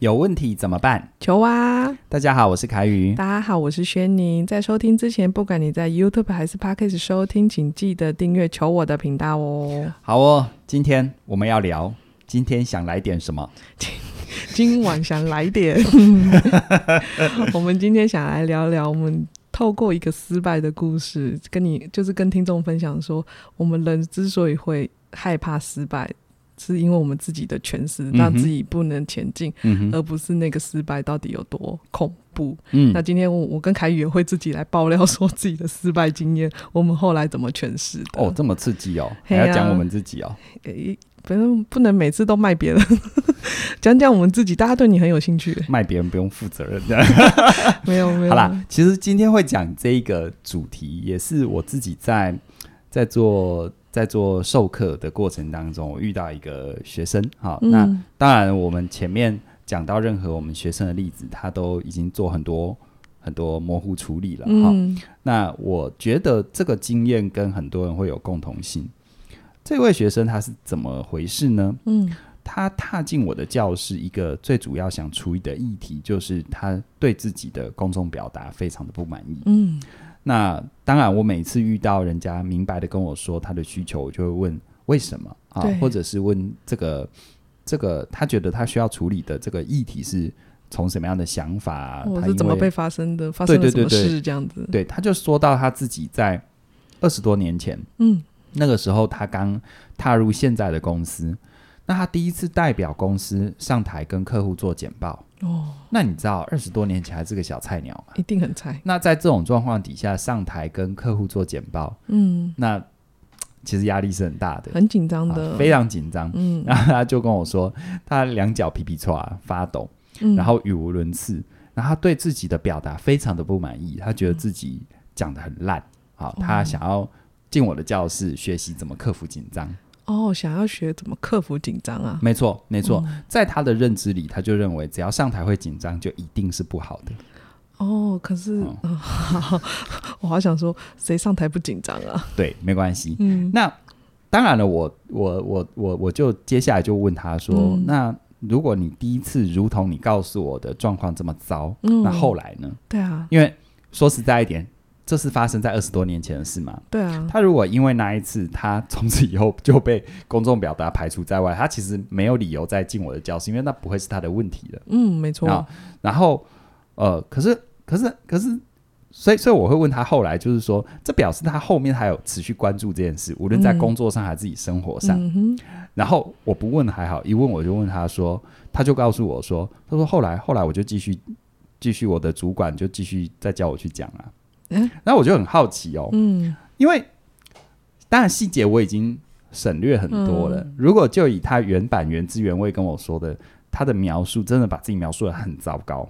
有问题怎么办？求啊！大家好，我是凯宇。大家好，我是轩宁。在收听之前，不管你在 YouTube 还是 Podcast 收听，请记得订阅求我的频道哦。好哦，今天我们要聊，今天想来点什么？今晚想来点，我们今天想来聊聊，我们透过一个失败的故事，跟你就是跟听众分享说，我们人之所以会害怕失败。是因为我们自己的诠释让自己不能前进，嗯，而不是那个失败到底有多恐怖。嗯，那今天我我跟凯宇也会自己来爆料说自己的失败经验，我们后来怎么诠释的？哦，这么刺激哦，还要讲我们自己哦。诶、啊，反正不能每次都卖别人，讲讲我们自己，大家对你很有兴趣。卖别人不用负责任这样，没有没有。好啦，其实今天会讲这一个主题，也是我自己在在做。在做授课的过程当中，我遇到一个学生，好，嗯、那当然我们前面讲到任何我们学生的例子，他都已经做很多很多模糊处理了，哈、嗯。那我觉得这个经验跟很多人会有共同性。这位学生他是怎么回事呢？嗯，他踏进我的教室，一个最主要想处理的议题，就是他对自己的公众表达非常的不满意，嗯。那当然，我每次遇到人家明白的跟我说他的需求，我就会问为什么啊，或者是问这个这个他觉得他需要处理的这个议题是从什么样的想法、啊，或是怎么被发生的，发生了什么事这样子。对，他就说到他自己在二十多年前，嗯，那个时候他刚踏入现在的公司，那他第一次代表公司上台跟客户做简报。哦，那你知道二十多年前还是个小菜鸟吗？一定很菜。那在这种状况底下上台跟客户做简报，嗯，那其实压力是很大的，很紧张的，非常紧张。嗯，然后他就跟我说，他两脚皮皮剉发抖，嗯，然后语无伦次，然后他对自己的表达非常的不满意，他觉得自己讲的很烂。好，他想要进我的教室学习怎么克服紧张。哦，想要学怎么克服紧张啊？没错，没错，嗯，在他的认知里，他就认为只要上台会紧张，就一定是不好的。哦，可是，嗯，我好想说，谁上台不紧张啊？对，没关系。嗯，那当然了，我我我我我就接下来就问他说，嗯，那如果你第一次如同你告诉我的状况这么糟，嗯，那后来呢？对啊，因为说实在一点。这是发生在二十多年前的事嘛？对啊。他如果因为那一次，他从此以后就被公众表达排除在外，他其实没有理由再进我的教室，因为那不会是他的问题了。嗯，没错。然后，呃，可是，可是，可是，所以，所以我会问他后来，就是说，这表示他后面还有持续关注这件事，无论在工作上还是自己生活上。嗯、然后我不问还好，一问我就问他说，他就告诉我说，他说后来，后来我就继续，继续我的主管就继续再叫我去讲啊。嗯，那我就很好奇哦，嗯，因为当然细节我已经省略很多了。嗯、如果就以他原版原汁原味跟我说的，他的描述真的把自己描述的很糟糕。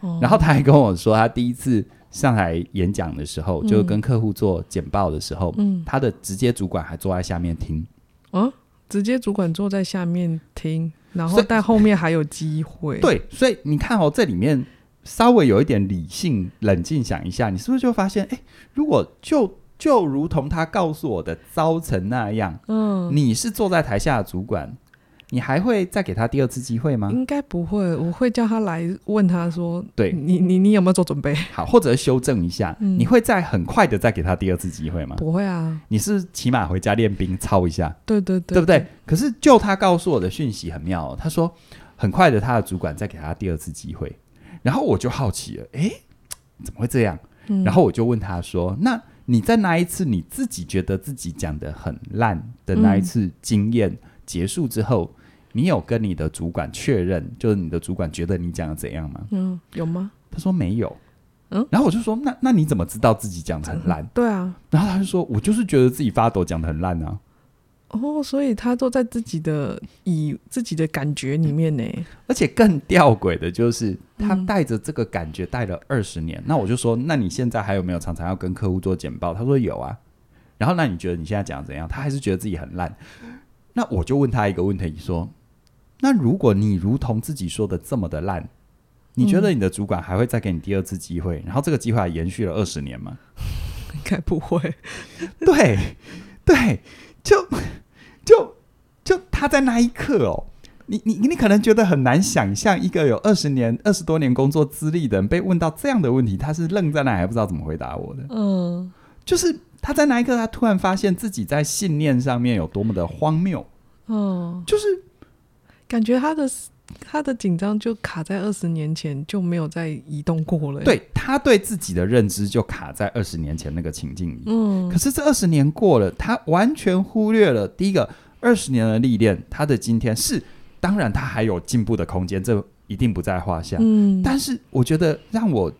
哦、然后他还跟我说，他第一次上台演讲的时候，嗯、就跟客户做简报的时候，嗯，他的直接主管还坐在下面听。哦，直接主管坐在下面听，然后但后面还有机会。对，所以你看哦，这里面。稍微有一点理性、冷静想一下，你是不是就发现，哎，如果就就如同他告诉我的糟成那样，嗯，你是坐在台下的主管，你还会再给他第二次机会吗？应该不会，我会叫他来问他说，对你，你你有没有做准备？好，或者修正一下，嗯、你会再很快的再给他第二次机会吗？不会啊，你是起码回家练兵操一下，对对对，对不对？可是就他告诉我的讯息很妙、哦，他说很快的，他的主管再给他第二次机会。然后我就好奇了，诶，怎么会这样？嗯、然后我就问他说：“那你在那一次你自己觉得自己讲的很烂的那一次经验结束之后，嗯、你有跟你的主管确认，就是你的主管觉得你讲的怎样吗？”嗯，有吗？他说没有。嗯，然后我就说：“那那你怎么知道自己讲的很烂？”嗯、对啊。然后他就说：“我就是觉得自己发抖，讲的很烂啊。”哦，所以他都在自己的以自己的感觉里面呢，而且更吊诡的就是他带着这个感觉带了二十年。嗯、那我就说，那你现在还有没有常常要跟客户做简报？他说有啊。然后那你觉得你现在讲怎样？他还是觉得自己很烂。那我就问他一个问题，说：那如果你如同自己说的这么的烂，你觉得你的主管还会再给你第二次机会？然后这个机会还延续了二十年吗？应该不会。对，对。就 就就他在那一刻哦，你你你可能觉得很难想象，一个有二十年、二十多年工作资历的人被问到这样的问题，他是愣在那，还不知道怎么回答我的。嗯，就是他在那一刻，他突然发现自己在信念上面有多么的荒谬。嗯，就是感觉他的他的紧张就卡在二十年前，就没有再移动过了。对，他对自己的认知就卡在二十年前那个情境里。嗯，可是这二十年过了，他完全忽略了第一个二十年的历练，他的今天是。当然，他还有进步的空间，这一定不在话下。嗯，但是我觉得让我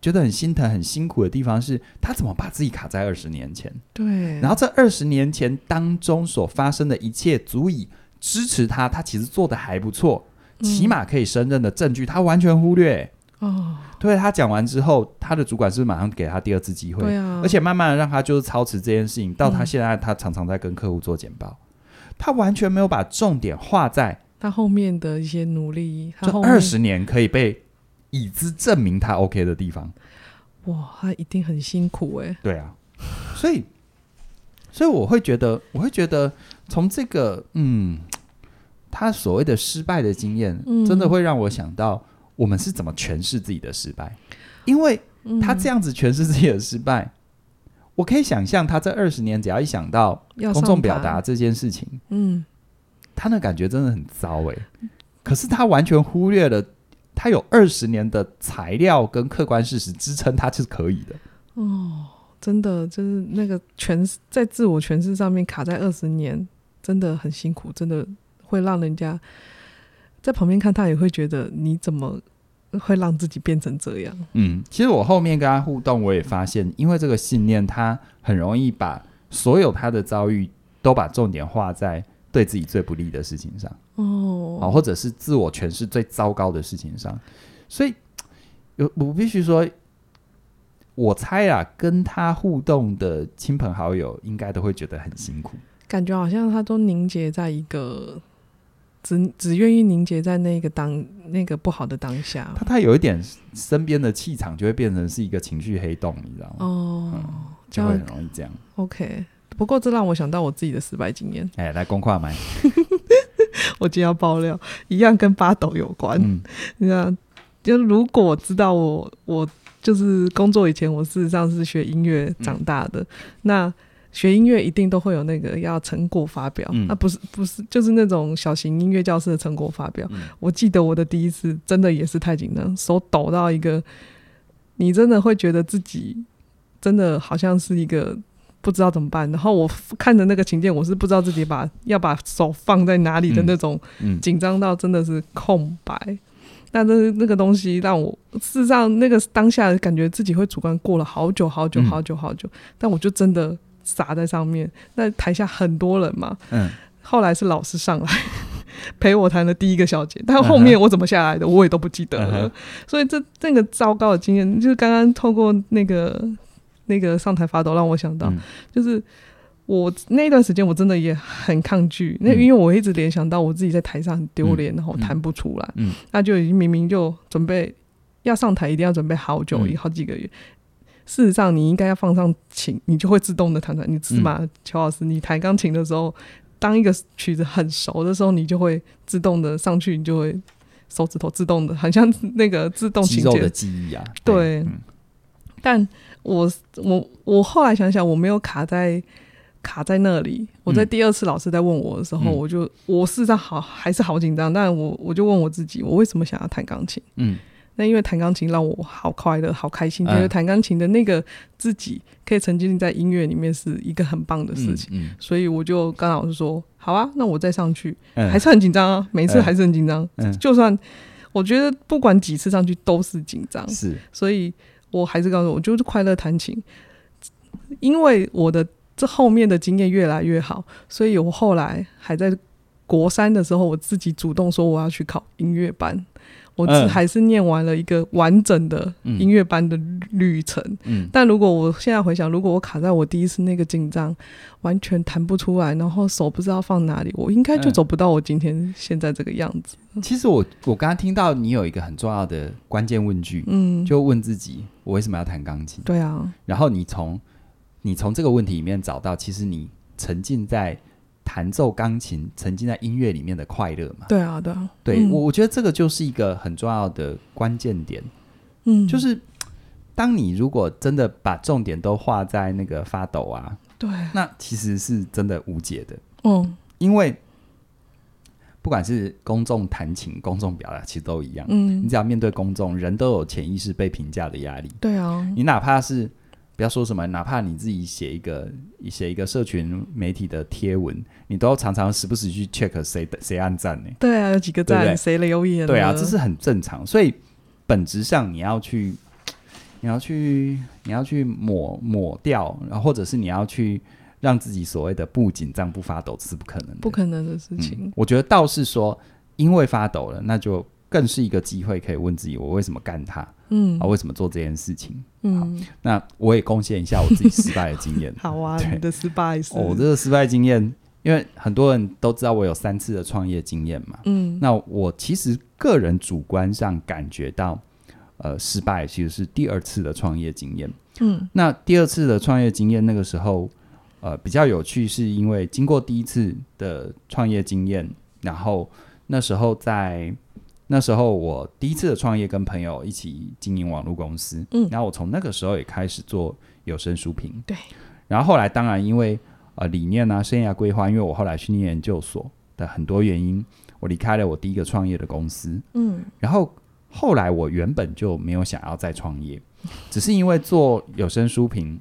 觉得很心疼、很辛苦的地方是，他怎么把自己卡在二十年前？对。然后这二十年前当中所发生的一切，足以支持他，他其实做的还不错，起码可以胜任的证据，他完全忽略。哦。对，他讲完之后，他的主管是不是马上给他第二次机会？对啊。而且慢慢的让他就是操持这件事情，到他现在，他常常在跟客户做简报，他完全没有把重点画在。他后面的一些努力，就二十年可以被已知证明他 OK 的地方，哇，他一定很辛苦哎。对啊，所以，所以我会觉得，我会觉得，从这个，嗯，他所谓的失败的经验，嗯，真的会让我想到，我们是怎么诠释自己的失败，因为他这样子诠释自己的失败，嗯，我可以想象，他这二十年只要一想到公众表达这件事情，嗯。他的感觉真的很糟诶，可是他完全忽略了，他有二十年的材料跟客观事实支撑，他是可以的。哦，真的就是那个诠释在自我诠释上面卡在二十年，真的很辛苦，真的会让人家在旁边看他也会觉得你怎么会让自己变成这样？嗯，其实我后面跟他互动，我也发现，因为这个信念，他很容易把所有他的遭遇都把重点画在。对自己最不利的事情上，哦，啊，或者是自我诠释最糟糕的事情上，所以有我必须说，我猜啊，跟他互动的亲朋好友应该都会觉得很辛苦，感觉好像他都凝结在一个只只愿意凝结在那个当那个不好的当下，他他有一点身边的气场就会变成是一个情绪黑洞，你知道吗？哦，嗯，就会很容易这样。OK。不过这让我想到我自己的失败经验。哎，来公话麦，我今天要爆料，一样跟八斗有关。嗯，你看，就如果知道我，我就是工作以前，我事实上是学音乐长大的。嗯、那学音乐一定都会有那个要成果发表，那、嗯啊、不是不是就是那种小型音乐教室的成果发表。嗯、我记得我的第一次真的也是太紧张，手抖到一个，你真的会觉得自己真的好像是一个。不知道怎么办，然后我看着那个琴键，我是不知道自己把要把手放在哪里的那种紧张到真的是空白。但是那个东西让我事实上那个当下感觉自己会主观过了好久好久好久好久，嗯、但我就真的傻在上面。那台下很多人嘛，嗯，后来是老师上来 陪我弹的第一个小节，但后面我怎么下来的我也都不记得了。嗯、所以这这个糟糕的经验，就是刚刚透过那个。那个上台发抖让我想到，嗯、就是我那段时间我真的也很抗拒，那、嗯、因为我一直联想到我自己在台上很丢脸，嗯、然后弹不出来，嗯，那就已经明明就准备要上台，一定要准备好久，嗯、好几个月。事实上，你应该要放上琴，你就会自动的弹出来。你知吗，乔老师？你弹钢琴的时候，当一个曲子很熟的时候，你就会自动的上去，你就会手指头自动的，很像那个自动琴键的记忆啊。对，对嗯、但。我我我后来想想，我没有卡在卡在那里。我在第二次老师在问我的时候，嗯、我就我事实上好还是好紧张，但我我就问我自己，我为什么想要弹钢琴？嗯，那因为弹钢琴让我好快乐、好开心，觉得弹钢琴的那个自己可以沉浸在音乐里面是一个很棒的事情。嗯，嗯。所以我就跟老师说，好啊，那我再上去，嗯、还是很紧张啊，每次还是很紧张。嗯，就算我觉得不管几次上去都是紧张，是，所以。我还是告诉我，我就是快乐弹琴，因为我的这后面的经验越来越好，所以我后来还在国三的时候，我自己主动说我要去考音乐班，我只还是念完了一个完整的音乐班的旅程。嗯嗯、但如果我现在回想，如果我卡在我第一次那个紧张，完全弹不出来，然后手不知道放哪里，我应该就走不到我今天现在这个样子。其实我我刚刚听到你有一个很重要的关键问句，嗯，就问自己。我为什么要弹钢琴？对啊，然后你从你从这个问题里面找到，其实你沉浸在弹奏钢琴，沉浸在音乐里面的快乐嘛。对啊，对啊，对我、嗯、我觉得这个就是一个很重要的关键点。嗯，就是当你如果真的把重点都画在那个发抖啊，对，那其实是真的无解的。嗯，因为不管是公众弹琴、公众表达，其实都一样。嗯，你只要面对公众，人都有潜意识被评价的压力。对啊，你哪怕是。不要说什么，哪怕你自己写一个写一个社群媒体的贴文，你都要常常时不时去 check 谁谁按赞呢？对啊，有几个赞，谁留言？对啊，这是很正常。所以本质上你要去，你要去，你要去抹抹掉，然后或者是你要去让自己所谓的不紧张不发抖，这是不可能的，不可能的事情。嗯，我觉得倒是说，因为发抖了，那就更是一个机会，可以问自己：我为什么干它？嗯，啊，为什么做这件事情？嗯，那我也贡献一下我自己失败的经验。好啊，你的失败是我、哦、这个失败经验，因为很多人都知道我有三次的创业经验嘛。嗯，那我其实个人主观上感觉到，呃，失败其实是第二次的创业经验。嗯，那第二次的创业经验，那个时候，呃，比较有趣，是因为经过第一次的创业经验，然后那时候在。那时候我第一次的创业，跟朋友一起经营网络公司，嗯，然后我从那个时候也开始做有声书评，对，然后后来当然因为呃理念啊、生涯规划，因为我后来去念研究所的很多原因，我离开了我第一个创业的公司，嗯，然后后来我原本就没有想要再创业，只是因为做有声书评，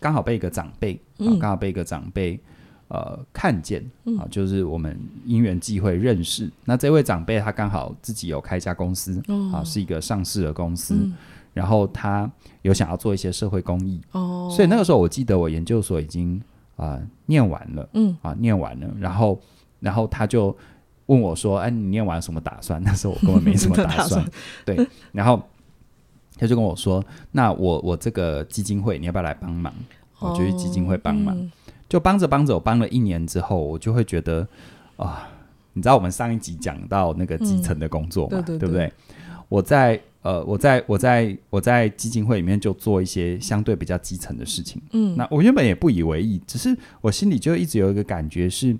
刚好被一个长辈，嗯，刚好被一个长辈。呃，看见啊，就是我们因缘际会认识。嗯、那这位长辈他刚好自己有开一家公司，哦、啊，是一个上市的公司。嗯、然后他有想要做一些社会公益，哦，所以那个时候我记得我研究所已经啊、呃、念完了，嗯啊念完了。然后，然后他就问我说：“哎，你念完什么打算？” 那时候我根本没什么 打算。对，然后他就跟我说：“那我我这个基金会你要不要来帮忙？”我就去基金会帮忙。嗯就帮着帮着，我帮了一年之后，我就会觉得啊、呃，你知道我们上一集讲到那个基层的工作嘛，嗯、对，对，对，对不对？我在呃，我在我在我在基金会里面就做一些相对比较基层的事情。嗯，那我原本也不以为意，只是我心里就一直有一个感觉是，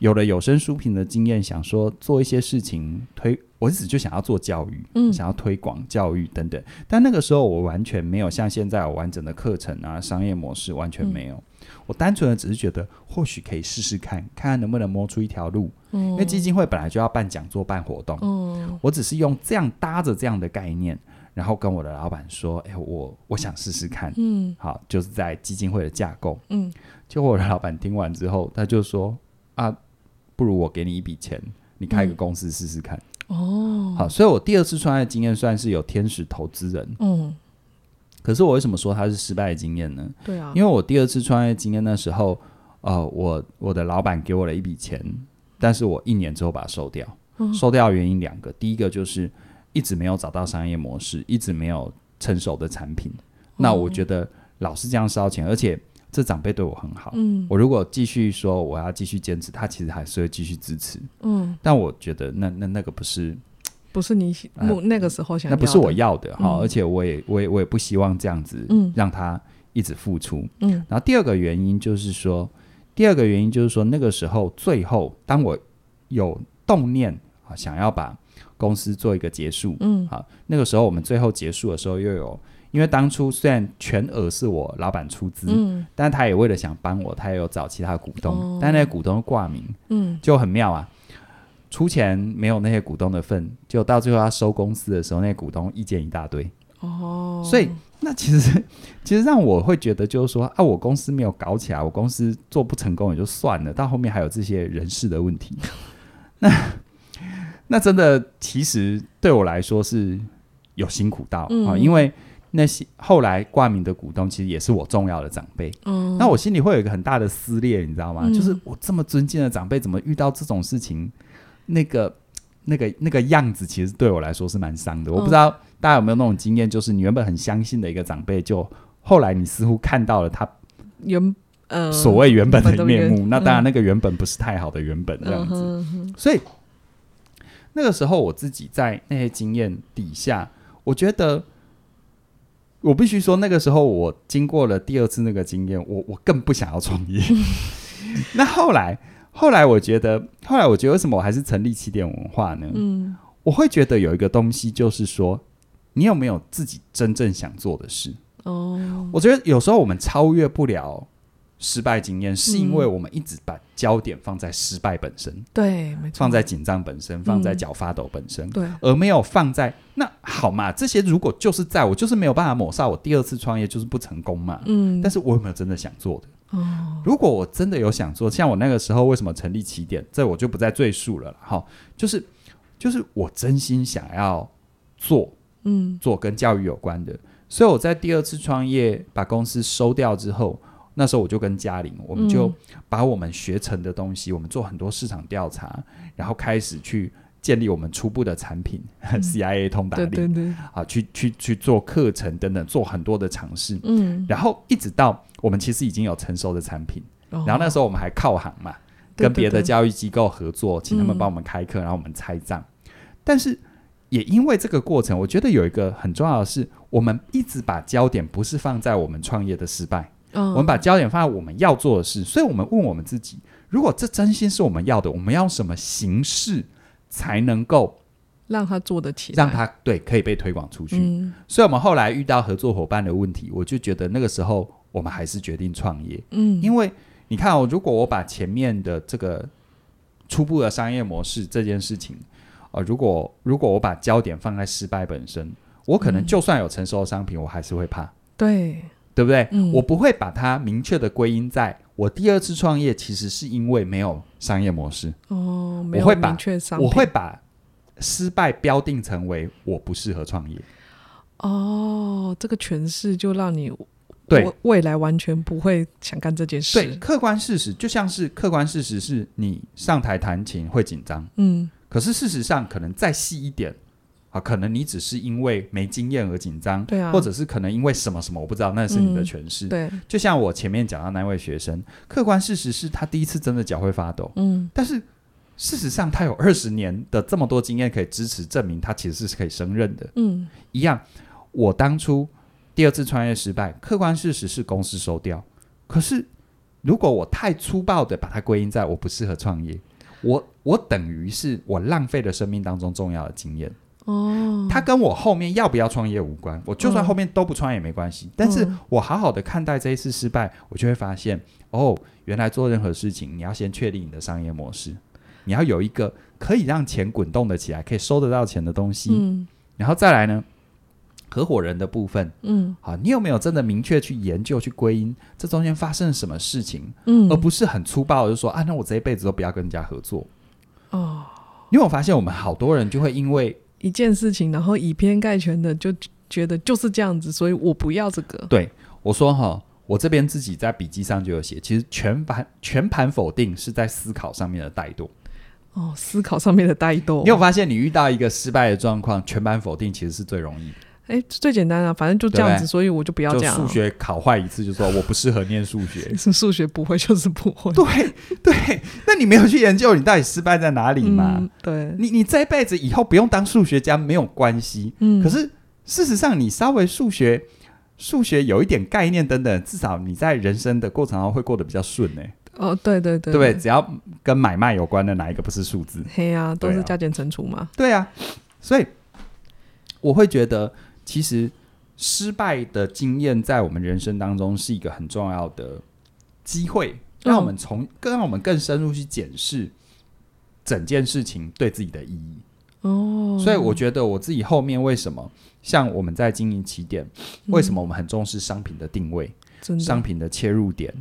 有了有声书评的经验，想说做一些事情推，我一直就想要做教育，嗯，想要推广教育等等。但那个时候我完全没有像现在有完整的课程啊，商业模式完全没有。嗯我单纯的只是觉得，或许可以试试看，看看能不能摸出一条路。嗯，因为基金会本来就要办讲座、办活动。嗯，我只是用这样搭着这样的概念，然后跟我的老板说：“哎，我我想试试看。”嗯，好，就是在基金会的架构。嗯，结果我的老板听完之后，他就说：“啊，不如我给你一笔钱，你开个公司试试看。”哦，好，所以我第二次创业经验算是有天使投资人。嗯。可是我为什么说它是失败的经验呢？对啊，因为我第二次创业经验的时候，呃，我我的老板给我了一笔钱，但是我一年之后把它收掉。嗯、收掉的原因两个，第一个就是一直没有找到商业模式，一直没有成熟的产品。嗯、那我觉得老是这样烧钱，而且这长辈对我很好。嗯，我如果继续说我要继续坚持，他其实还是会继续支持。嗯，但我觉得那那那个不是。不是你那个时候想要的，呃，那不是我要的哈，嗯，而且我也我也我也不希望这样子嗯让他一直付出。嗯，然后第二个原因就是说，第二个原因就是说，那个时候最后当我有动念啊，想要把公司做一个结束，嗯，好，那个时候我们最后结束的时候又有，因为当初虽然全额是我老板出资，嗯，但他也为了想帮我，他也有找其他股东，哦，但那些股东挂名，嗯，就很妙啊。出钱没有那些股东的份，就到最后要收公司的时候，那些股东意见一大堆。哦，所以那其实 其实让我会觉得就是说啊，我公司没有搞起来，我公司做不成功也就算了，到后面还有这些人事的问题。那那真的其实对我来说是有辛苦到啊，嗯，因为那些后来挂名的股东其实也是我重要的长辈。嗯，那我心里会有一个很大的撕裂，你知道吗？嗯，就是我这么尊敬的长辈，怎么遇到这种事情？那个、那个、那个样子，其实对我来说是蛮伤的。我不知道大家有没有那种经验，就是你原本很相信的一个长辈，就后来你似乎看到了他原呃所谓原本的面目。嗯、那当然，那个原本不是太好的原本这样子。所以那个时候，我自己在那些经验底下，我觉得我必须说，那个时候我经过了第二次那个经验，我我更不想要创业。那后来，后来我觉得，后来我觉得，为什么我还是成立起点文化呢？嗯，我会觉得有一个东西，就是说，你有没有自己真正想做的事？哦，我觉得有时候我们超越不了。失败经验是因为我们一直把焦点放在失败本身，对，没错，放在紧张本身，放在脚发抖本身，对，而没有放在那好嘛？这些如果就是在我就是没有办法抹杀我第二次创业就是不成功嘛，嗯，但是我有没有真的想做的？哦，如果我真的有想做，像我那个时候为什么成立起点，这我就不再赘述了哈，就是就是我真心想要做，嗯，做跟教育有关的，所以我在第二次创业把公司收掉之后。那时候我就跟嘉玲，我们就把我们学成的东西，嗯、我们做很多市场调查，然后开始去建立我们初步的产品、嗯、CIA 通达力，对对对，啊，去去去做课程等等，做很多的尝试，嗯，然后一直到我们其实已经有成熟的产品，哦、然后那时候我们还靠行嘛，跟别的教育机构合作，请他们帮我们开课，然后我们拆账，嗯、但是也因为这个过程，我觉得有一个很重要的是，我们一直把焦点不是放在我们创业的失败。我们把焦点放在我们要做的事，所以我们问我们自己：如果这真心是我们要的，我们要用什么形式才能够让他做得起来，让他对可以被推广出去？嗯、所以，我们后来遇到合作伙伴的问题，我就觉得那个时候我们还是决定创业。嗯，因为你看哦，如果我把前面的这个初步的商业模式这件事情，呃，如果如果我把焦点放在失败本身，我可能就算有成熟的商品，我还是会怕。对。对不对？嗯、我不会把它明确的归因在我第二次创业，其实是因为没有商业模式。哦，没有明确商。我会把失败标定成为我不适合创业。哦，这个诠释就让你对未来完全不会想干这件事。对，客观事实就像是客观事实是你上台弹琴会紧张，嗯，可是事实上可能再细一点。啊，可能你只是因为没经验而紧张，对啊，或者是可能因为什么什么，我不知道，那是你的诠释。嗯、对，就像我前面讲到那位学生，客观事实是他第一次真的脚会发抖，嗯，但是事实上他有二十年的这么多经验可以支持证明他其实是可以胜任的，嗯，一样。我当初第二次创业失败，客观事实是公司收掉，可是如果我太粗暴的把它归因在我不适合创业，我我等于是我浪费了生命当中重要的经验。哦，他跟我后面要不要创业无关。我就算后面都不创业也没关系。嗯、但是我好好的看待这一次失败，我就会发现，哦，原来做任何事情，你要先确定你的商业模式，你要有一个可以让钱滚动的起来，可以收得到钱的东西。嗯，然后再来呢，合伙人的部分，嗯，好，你有没有真的明确去研究、去归因这中间发生了什么事情？嗯，而不是很粗暴的就说啊，那我这一辈子都不要跟人家合作。哦，因为我发现我们好多人就会因为。一件事情，然后以偏概全的就觉得就是这样子，所以我不要这个。对，我说哈，我这边自己在笔记上就有写，其实全盘全盘否定是在思考上面的怠惰。哦，思考上面的怠惰。你有发现，你遇到一个失败的状况，全盘否定其实是最容易。哎，最简单啊，反正就这样子，所以我就不要这样。数学考坏一次，就说我不适合 念数学。是数学不会就是不会。对对，那你没有去研究你到底失败在哪里嘛？嗯、对，你你这一辈子以后不用当数学家没有关系。嗯，可是事实上，你稍微数学数学有一点概念等等，至少你在人生的过程中会过得比较顺呢。哦，对对对，对不对？只要跟买卖有关的哪一个不是数字？嘿呀、啊，都是加减乘除嘛。对啊，所以我会觉得其实。失败的经验在我们人生当中是一个很重要的机会，让我们从更让我们更深入去检视整件事情对自己的意义。哦，所以我觉得我自己后面为什么像我们在经营起点，为什么我们很重视商品的定位、商品的切入点？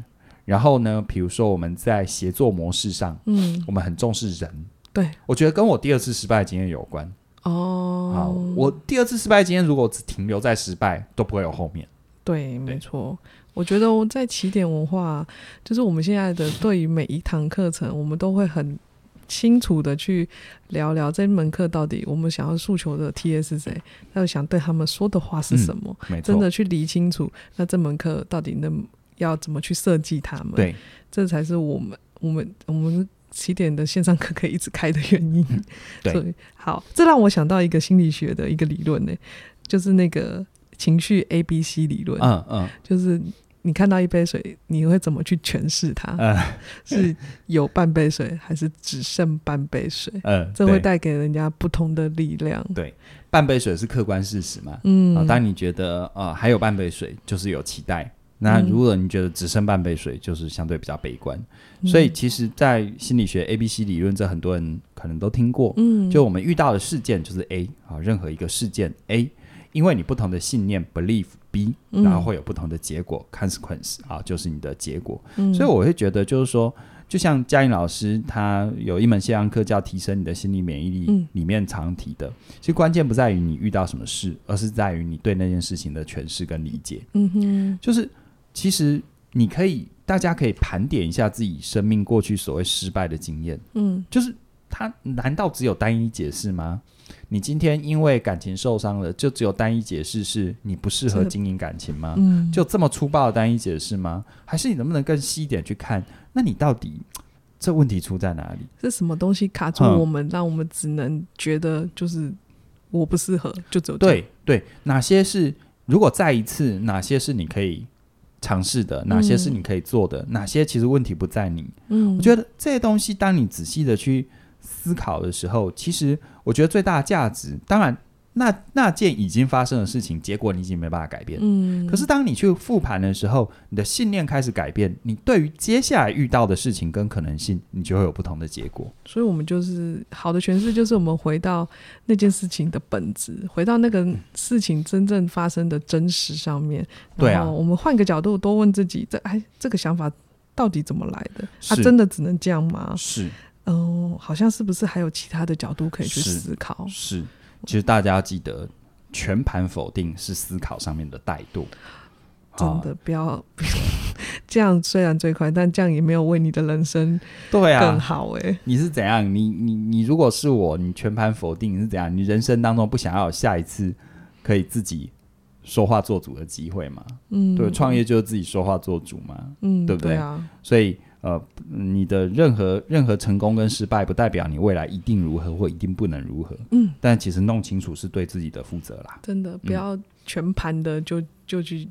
然后呢，比如说我们在协作模式上，嗯，我们很重视人。对，我觉得跟我第二次失败的经验有关。哦，好，我第二次失败经验如果只停留在失败，都不会有后面。对，没错。我觉得我在起点文化，就是我们现在的对于每一堂课程，我们都会很清楚的去聊聊这门课到底我们想要诉求的 TA 是谁，要想对他们说的话是什么，嗯、真的去理清楚。那这门课到底能要怎么去设计他们？对，这才是我们我们我们。起点的线上课可以一直开的原因，嗯、对，好，这让我想到一个心理学的一个理论呢，就是那个情绪 A B C 理论，嗯嗯，就是你看到一杯水，你会怎么去诠释它？嗯，是有半杯水，还是只剩半杯水？嗯，这会带给人家不同的力量。对，半杯水是客观事实嘛？嗯，啊，当你觉得呃还有半杯水，就是有期待。那如果你觉得只剩半杯水，就是相对比较悲观。嗯、所以，其实，在心理学 A B C 理论，这很多人可能都听过。嗯，就我们遇到的事件就是 A 啊，任何一个事件 A，因为你不同的信念 belief B，然后会有不同的结果、嗯、consequence 啊，就是你的结果。嗯、所以我会觉得，就是说，就像嘉颖老师他有一门线上课叫提升你的心理免疫力，里面常提的，其实关键不在于你遇到什么事，而是在于你对那件事情的诠释跟理解。嗯哼，就是。其实你可以，大家可以盘点一下自己生命过去所谓失败的经验。嗯，就是它难道只有单一解释吗？你今天因为感情受伤了，就只有单一解释是你不适合经营感情吗？嗯，就这么粗暴的单一解释吗？还是你能不能更细一点去看？那你到底这问题出在哪里？是什么东西卡住我们，嗯、让我们只能觉得就是我不适合，就走。对对，哪些是如果再一次，哪些是你可以？尝试的哪些是你可以做的？嗯、哪些其实问题不在你？嗯，我觉得这些东西，当你仔细的去思考的时候，其实我觉得最大的价值，当然。那那件已经发生的事情，结果你已经没办法改变。嗯，可是当你去复盘的时候，你的信念开始改变，你对于接下来遇到的事情跟可能性，你就会有不同的结果。所以，我们就是好的诠释，就是我们回到那件事情的本质，回到那个事情真正发生的真实上面。对啊，我们换个角度，多问自己：这哎，这个想法到底怎么来的？啊，真的只能这样吗？是，哦、呃，好像是不是还有其他的角度可以去思考？是。是其实大家要记得，全盘否定是思考上面的怠惰。真的不要，这样，虽然最快，但这样也没有为你的人生对啊更好哎、欸。你是怎样？你你你如果是我，你全盘否定你是怎样？你人生当中不想要有下一次可以自己说话做主的机会吗？嗯，对，创业就是自己说话做主嘛，嗯，对不对？对啊，所以。呃，你的任何任何成功跟失败，不代表你未来一定如何或一定不能如何。嗯，但其实弄清楚是对自己的负责啦。真的，不要全盘的就就去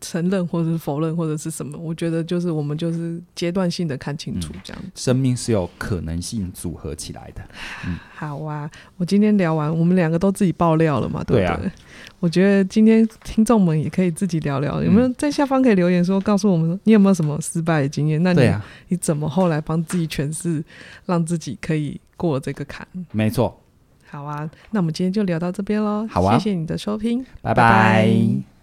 承认或者是否认或者是什么。我觉得就是我们就是阶段性的看清楚这样、嗯。生命是有可能性组合起来的。嗯，好啊，我今天聊完，我们两个都自己爆料了嘛，对不对？我觉得今天听众们也可以自己聊聊，有没有在下方可以留言说，告诉我们你有没有什么失败的经验？那你、啊、你怎么后来帮自己诠释，让自己可以过这个坎？没错。好啊，那我们今天就聊到这边喽。好啊，谢谢你的收听，拜拜。拜拜。